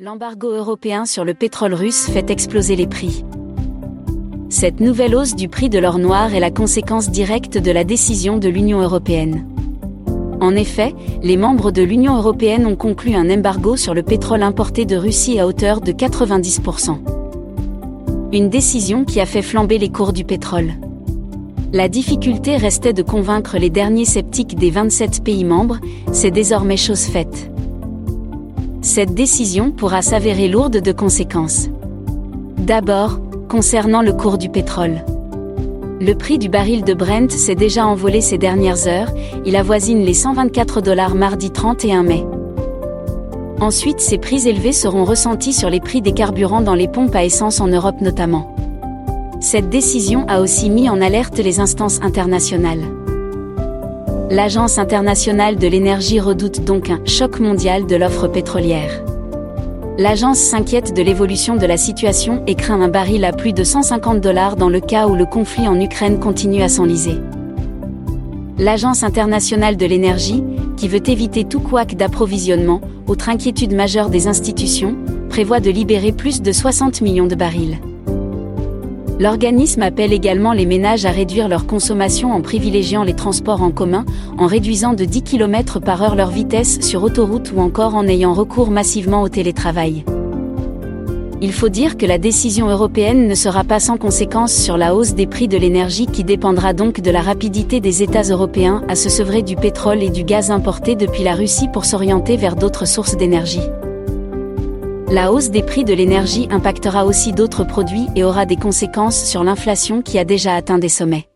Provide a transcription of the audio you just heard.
L'embargo européen sur le pétrole russe fait exploser les prix. Cette nouvelle hausse du prix de l'or noir est la conséquence directe de la décision de l'Union européenne. En effet, les membres de l'Union européenne ont conclu un embargo sur le pétrole importé de Russie à hauteur de 90%. Une décision qui a fait flamber les cours du pétrole. La difficulté restait de convaincre les derniers sceptiques des 27 pays membres, c'est désormais chose faite. Cette décision pourra s'avérer lourde de conséquences. D'abord, concernant le cours du pétrole. Le prix du baril de Brent s'est déjà envolé ces dernières heures, il avoisine les 124 dollars mardi 31 mai. Ensuite, ces prix élevés seront ressentis sur les prix des carburants dans les pompes à essence en Europe notamment. Cette décision a aussi mis en alerte les instances internationales. L'Agence internationale de l'énergie redoute donc un choc mondial de l'offre pétrolière. L'agence s'inquiète de l'évolution de la situation et craint un baril à plus de 150 dollars dans le cas où le conflit en Ukraine continue à s'enliser. L'Agence internationale de l'énergie, qui veut éviter tout couac d'approvisionnement, autre inquiétude majeure des institutions, prévoit de libérer plus de 60 millions de barils. L'organisme appelle également les ménages à réduire leur consommation en privilégiant les transports en commun, en réduisant de 10 km par heure leur vitesse sur autoroute ou encore en ayant recours massivement au télétravail. Il faut dire que la décision européenne ne sera pas sans conséquence sur la hausse des prix de l'énergie qui dépendra donc de la rapidité des États européens à se sevrer du pétrole et du gaz importés depuis la Russie pour s'orienter vers d'autres sources d'énergie. La hausse des prix de l'énergie impactera aussi d'autres produits et aura des conséquences sur l'inflation qui a déjà atteint des sommets.